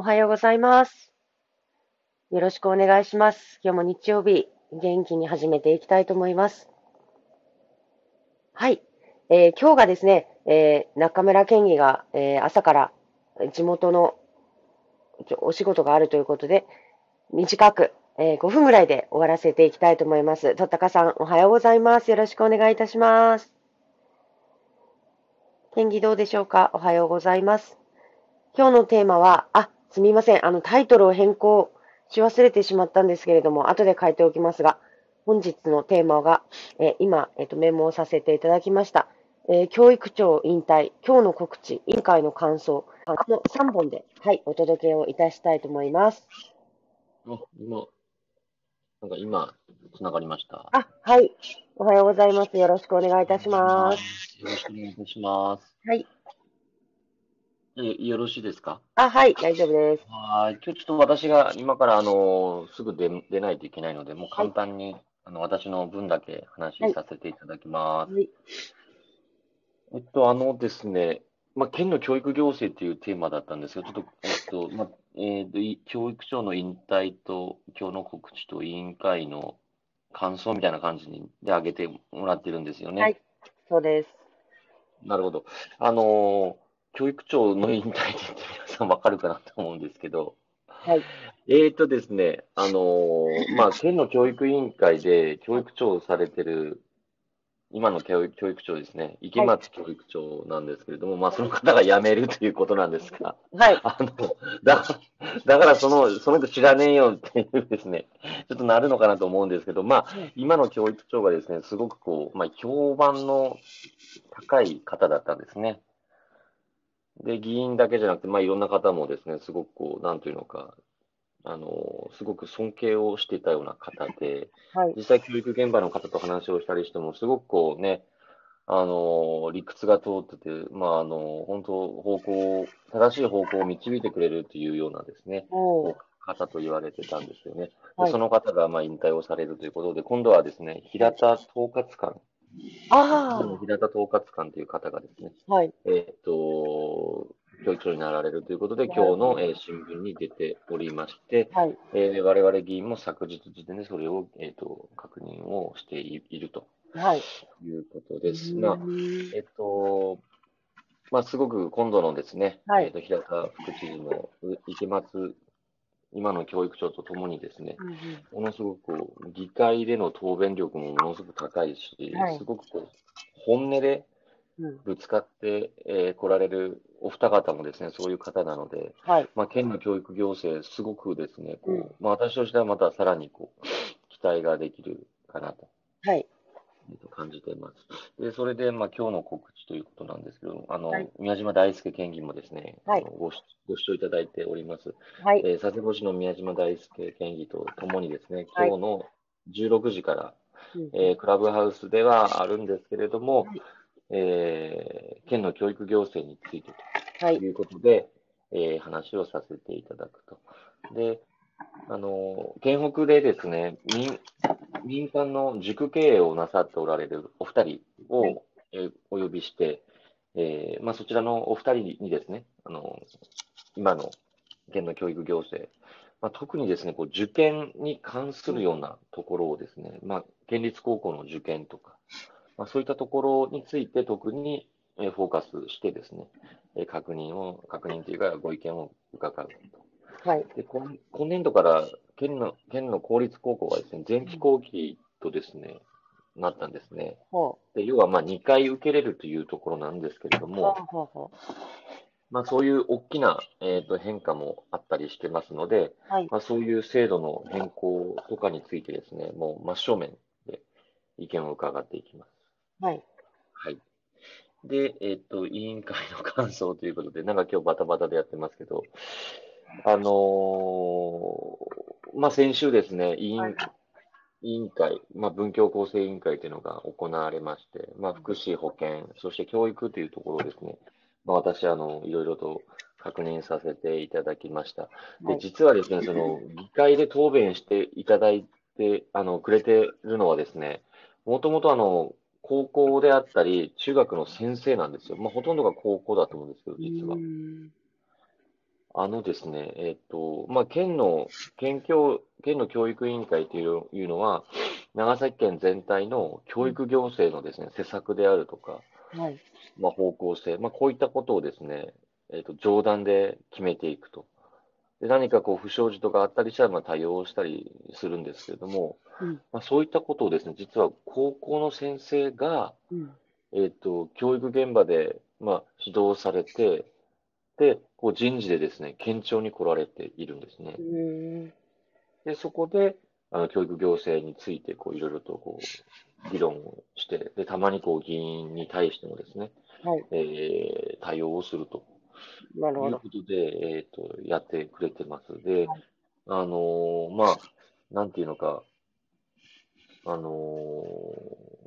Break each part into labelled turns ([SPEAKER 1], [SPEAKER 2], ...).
[SPEAKER 1] おはようございます。よろしくお願いします。今日も日曜日、元気に始めていきたいと思います。はい。えー、今日がですね、えー、中村県議が、えー、朝から地元のお仕事があるということで、短く、えー、5分ぐらいで終わらせていきたいと思います。とったかさん、おはようございます。よろしくお願いいたします。県議どうでしょうか？おはようございます。今日のテーマは、あ、すみません。あの、タイトルを変更し忘れてしまったんですけれども、後で書いておきますが、本日のテーマが、えー、今、えっ、ー、と、メモをさせていただきました。えー、教育長引退、今日の告知、委員会の感想の3本で、はい、お届けをいたしたいと思います。
[SPEAKER 2] あ、今、なんか今、つながりました。
[SPEAKER 1] あ、はい。おはようございます。よろしくお願いいたします。
[SPEAKER 2] よろしくお願いいたします。
[SPEAKER 1] はい。
[SPEAKER 2] よろしいですか？
[SPEAKER 1] あ、はい、大丈夫です。
[SPEAKER 2] はい。今日ちょっと私が今から、あの、すぐ出出ないといけないので、もう簡単に、はい、あの、私の分だけ話させていただきます。はい、えっと、あのですね、まあ、県の教育行政っていうテーマだったんですけど、ちょっと、えっと、まあ、えっと、教育長の引退と、今日の告知と委員会の感想みたいな感じにで挙げてもらってるんですよね。
[SPEAKER 1] はい、そうです。
[SPEAKER 2] なるほど。あのー教育長の引退って言って皆さんわかるかなと思うんですけど、
[SPEAKER 1] はい。
[SPEAKER 2] えーとですね、あのー、まあ、県の教育委員会で教育長をされてる、今の教育教育長ですね、池松教育長なんですけれども、はい、まあ、その方が辞めるということなんですが、
[SPEAKER 1] はい。
[SPEAKER 2] あの、だ、だからその、その人知らねえよっていうですね、ちょっとなるのかなと思うんですけど、まあ、今の教育長がですね、すごくこう、まあ、評判の高い方だったんですね。で、議員だけじゃなくて、まあ、いろんな方もですね、すごくこう、なんというのか、あの、すごく尊敬をしていたような方で、はい、実際教育現場の方と話をしたりしても、すごくこうね、あの、理屈が通ってて、まあ、あの、本当、方向、正しい方向を導いてくれるというようなですね、方と言われてたんですよね。はい、その方が、まあ、引退をされるということで、今度はですね、平田統括官
[SPEAKER 1] あ
[SPEAKER 2] あ。平田統括官という方がですね、
[SPEAKER 1] はい。
[SPEAKER 2] えっ、と、教育長になられるということで、今日の、えー、新聞に出ておりまして、
[SPEAKER 1] はい。
[SPEAKER 2] えー、我々議員も昨日時点でそれを、えっ、と、確認をしていると、
[SPEAKER 1] はい。
[SPEAKER 2] いうことです。まあ、えっ、と、まあ、すごく今度のですね、
[SPEAKER 1] はい、
[SPEAKER 2] えっ、と、平田副知事の池松今の教育長とともにですね、ものすごくこう議会での答弁力もものすごく高いし、はい、すごくこう本音でぶつかってこ、えー、られるお二方もですね、そういう方なので、
[SPEAKER 1] はい、
[SPEAKER 2] まあ、県の教育行政、すごくですね、こう、うん、まあ、私としてはまたさらにこう期待ができるかなと。
[SPEAKER 1] はい
[SPEAKER 2] と感じています。で、それで、まあ、今日の告知ということなんですけど、あの、はい、宮島大輔県議もですね、
[SPEAKER 1] はい、
[SPEAKER 2] ごご視聴いただいております。
[SPEAKER 1] はい。
[SPEAKER 2] えー、佐世保市の宮島大輔県議とともにですね、今日の16時から、はい、えー、クラブハウスではあるんですけれども、はい、えー、県の教育行政についてということで、はい、えー、話をさせていただくと。で、あの、県北でですね、民民間の塾経営をなさっておられるお二人を、えお呼びして、えーまあ、そちらのお二人にですね、あの今の県の教育行政、まあ、特にですね、こう受験に関するようなところをですね、まあ、県立高校の受験とか、まあ、そういったところについて特にフォーカスしてですね、確認を、確認というかご意見を伺うと。
[SPEAKER 1] はい。
[SPEAKER 2] で今今年度から県の県の公立高校はですね、前期後期とですね、なったんですね。で要はまあ2回受けれるというところなんですけれども、まあ、そういう大きな、えー、と変化もあったりしてますので、
[SPEAKER 1] はい、
[SPEAKER 2] まあ、そういう制度の変更とかについてですね、もう真正面で意見を伺っていきます。
[SPEAKER 1] はい。
[SPEAKER 2] はい。で、えっ、ー、と、委員会の感想ということで、なんか今日バタバタでやってますけど、あのー、まあ、先週ですね、委員、はい委員会、まあ、文教構成委員会というのが行われまして、まあ、福祉、保健、そして教育というところですね、まあ、私、あの、いろいろと確認させていただきました。で、実はですね、その、議会で答弁していただいて、あの、くれてるのはですね、もともとあの、高校であったり、中学の先生なんですよ。まあ、ほとんどが高校だと思うんですけど、実は。あのですね、えっ、と、まあ、県の、県教、県の教育委員会といういうのは、長崎県全体の教育行政のですね、施策であるとか、
[SPEAKER 1] はい。
[SPEAKER 2] まあ、方向性、まあ、こういったことをですね、えっ、と、上段で決めていくと。で何かこう、不祥事とかあったりしたら、まあ、対応したりするんですけれども、
[SPEAKER 1] うん。
[SPEAKER 2] まあ、そういったことをですね、実は高校の先生が、
[SPEAKER 1] うん。
[SPEAKER 2] えっ、と、教育現場で、まあ、指導されて、で、こう人事でですね、県庁に来られているんですね。で、そこで、あの、教育行政について、こう、いろいろと、こう、議論をして、で、たまに、こう、議員に対してもですね、
[SPEAKER 1] はい。
[SPEAKER 2] えー、対応をすると
[SPEAKER 1] なるほど。
[SPEAKER 2] いうことで、えっ、と、やってくれてます。で
[SPEAKER 1] はい、
[SPEAKER 2] あのーまあ、なんていうのか、あのー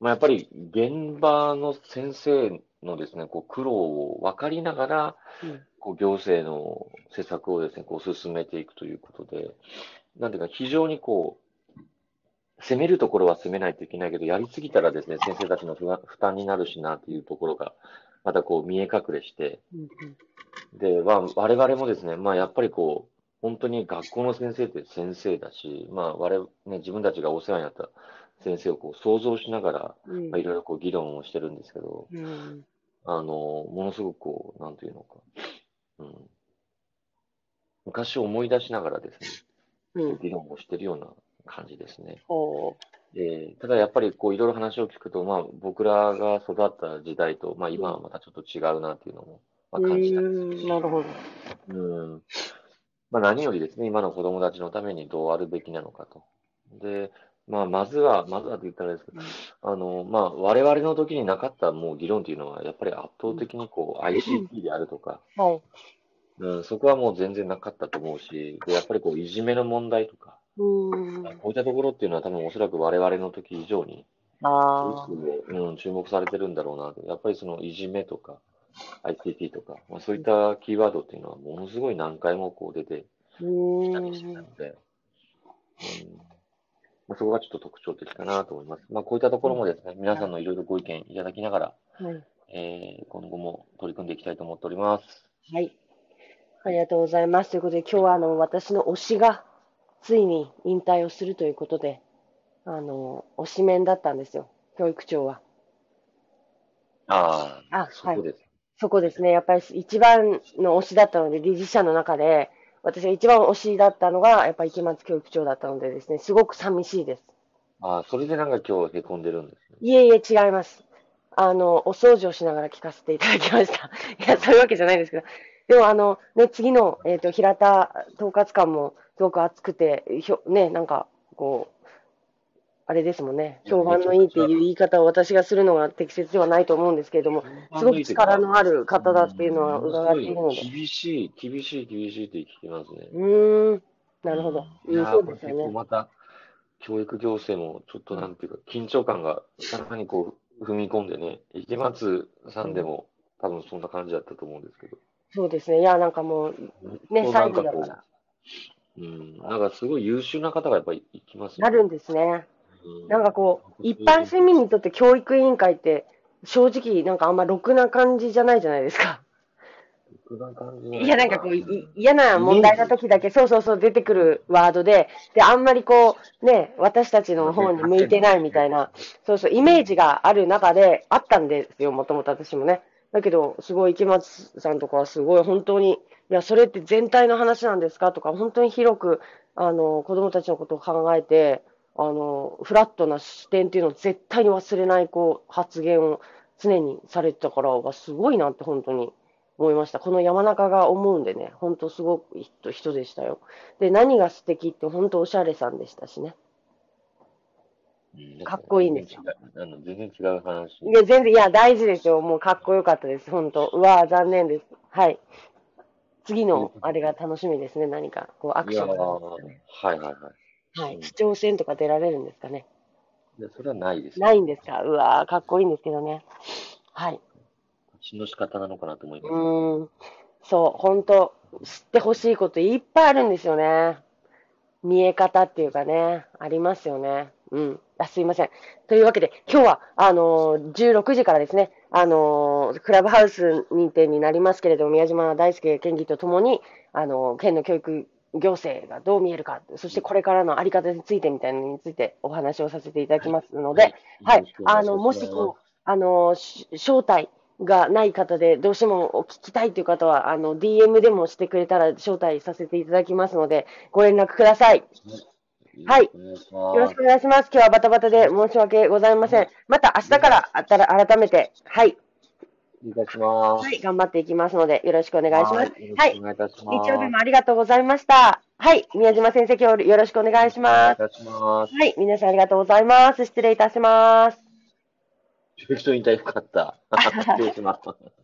[SPEAKER 2] まあ、やっぱり現場の先生のですね、こう苦労を分かりながら、
[SPEAKER 1] うん。
[SPEAKER 2] こう行政の施策をですね、こう進めていくということで、なんていうか、非常にこう、攻めるところは攻めないといけないけど、やりすぎたらですね、先生たちの負負担になるしなっていうところが、またこう見え隠れして、
[SPEAKER 1] うん。
[SPEAKER 2] で、まあ、我々もですね、まあ、やっぱりこう、本当に学校の先生って先生だし、まあ、我々、ね、自分たちがお世話になった先生をこう想像しながら、
[SPEAKER 1] うん。
[SPEAKER 2] まあ、いろいろこう議論をしてるんですけど、
[SPEAKER 1] うん。
[SPEAKER 2] あの、ものすごくこう、なんというのか、うん。昔を思い出しながらですね、
[SPEAKER 1] うん。
[SPEAKER 2] 議論をしてるような感じですね。
[SPEAKER 1] ほ
[SPEAKER 2] で、ただやっぱりこういろいろ話を聞くと、まあ僕らが育った時代と、まあ今はまたちょっと違うなっていうのも、ま
[SPEAKER 1] う。
[SPEAKER 2] あ感じたり
[SPEAKER 1] うーん。なるほど。
[SPEAKER 2] うん。まあ何よりですね、今の子供たちのためにどうあるべきなのかと。で、まあまずは、まずはと言ったらですけど、あの、まあ我々の時になかったもう議論っていうのは、やっぱり圧倒的にこう ICT であるとか、
[SPEAKER 1] はい。
[SPEAKER 2] うん、そこはもう全然なかったと思うし、で、やっぱりこういじめの問題とか、
[SPEAKER 1] うーん。
[SPEAKER 2] こういったところっていうのは多分おそらく我々の時以上に、
[SPEAKER 1] ああ。
[SPEAKER 2] うん、注目されてるんだろうなと。やっぱりそのいじめとか、ICT とか、まあ、そういったキーワードっていうのはものすごい何回もこう出て
[SPEAKER 1] う
[SPEAKER 2] きたりして。たので、うんまあ、そこがちょっと特徴的かなと思います。まあ、こういったところもですね、皆さんのいろいろご意見いただきながら、
[SPEAKER 1] はい。
[SPEAKER 2] えー今後も取り組んでいきたいと思っております。
[SPEAKER 1] はい。ありがとうございます。ということで、今日はあの、私の推しが、ついに引退をするということで、あの、推しメンだったんですよ。教育長は。
[SPEAKER 2] ああ、
[SPEAKER 1] あ
[SPEAKER 2] そこです。
[SPEAKER 1] そこですね。やっぱり一番の推しだったので、理事者の中で、私が一番推しだったのが、やっぱり池松教育長だったのでですね、すごく寂しいです。
[SPEAKER 2] ああ、それでなんか今日へこんでるんですね。
[SPEAKER 1] いえいえ、違います。あの、お掃除をしながら聞かせていただきました。いや、そういうわけじゃないですけど。でも、あの、ね、次の、えっ、と、平田統括官もすごく熱くて、ひょね、なんか、こう、あれですもんね、評判のいいっていう言い方を私がするのが適切ではないと思うんですけれども、すごく力のある方だっていうのは伺っているので。
[SPEAKER 2] 厳しい、厳しい、厳しいって聞きますね。
[SPEAKER 1] うーん、なるほど。そうですよね。
[SPEAKER 2] また、教育行政もちょっとなんていうか、緊張感がさらにこう、踏み込んでね、池松さんでも多分そんな感じだったと思うんですけど。
[SPEAKER 1] そうですね。いや、なんかもう、ね、
[SPEAKER 2] な
[SPEAKER 1] 最
[SPEAKER 2] んかこ
[SPEAKER 1] 後だから。
[SPEAKER 2] う、うん、なんかすごい優秀な方がやっぱりいきます
[SPEAKER 1] なるん
[SPEAKER 2] で
[SPEAKER 1] ですね。
[SPEAKER 2] す
[SPEAKER 1] なんかこう、一般市民にとって教育委員会って、正直、なんかあんまろくな感じじゃないじゃないですか。いや、なんかこう、い嫌な問題の時だけ、そうそうそう出てくるワードで、で、あんまりこう、ね、私たちの方に向いてないみたいな、そうそう、イメージがある中で、あったんですよ、もともと私もね。だけど、すごい池松さんとかはすごい本当に、いや、それって全体の話なんですかとか、本当に広く、あの、子供たちのことを考えて、あの、フラットな視点っていうのを絶対に忘れない、こう、発言を常にされてたから、わすごいなって本当に思いました。この山中が思うんでね、本当すごく人人でしたよ。で、何が素敵って本当おしゃれさんでしたしね。かっこいいんですよ。
[SPEAKER 2] あの全然違う話。
[SPEAKER 1] いや、全然、いや、大事ですよ。もうかっこよかったです。本当うわ残念です。はい。次の、あれが楽しみですね。何か、こう、アクションが。
[SPEAKER 2] はいはいはい。
[SPEAKER 1] はい。市長選とか出られるんですかね？
[SPEAKER 2] いや、それはないです。
[SPEAKER 1] ないんですか？うわーかっこいいんですけどね。はい。
[SPEAKER 2] 血の仕方なのかなと思いうます。
[SPEAKER 1] ーん。そう、本当知ってほしいこといっぱいあるんですよね。見え方っていうかね、ありますよね。うん。あ、すいません。というわけで、今日は、あのー16時からですね、あの、クラブハウス認定になりますけれども、宮島大輔県議とともに、あの、県の教育行政がどう見えるか、そしてこれからのあり方についてみたいなのについてお話をさせていただきますので、はい、はい、あの、もしこう、あの、招待がない方で、どうしてもお聞きたいという方は、あの、DM でもしてくれたら招待させていただきますので、ご連絡ください。はい。よろしくお願いします。今日はバタバタで申し訳ございません。また明日からあったら改めて、はい。
[SPEAKER 2] いします。
[SPEAKER 1] はい、頑張っていきますので、よろしくお願いします。
[SPEAKER 2] はい。お願いいたします。
[SPEAKER 1] 日曜日もありがとうございました。はい。宮島先生、今日よろしくお願いします。
[SPEAKER 2] お願いいたします。
[SPEAKER 1] はい。皆さんありがとうございます。失礼いたします。
[SPEAKER 2] 人引退深かった。失礼します。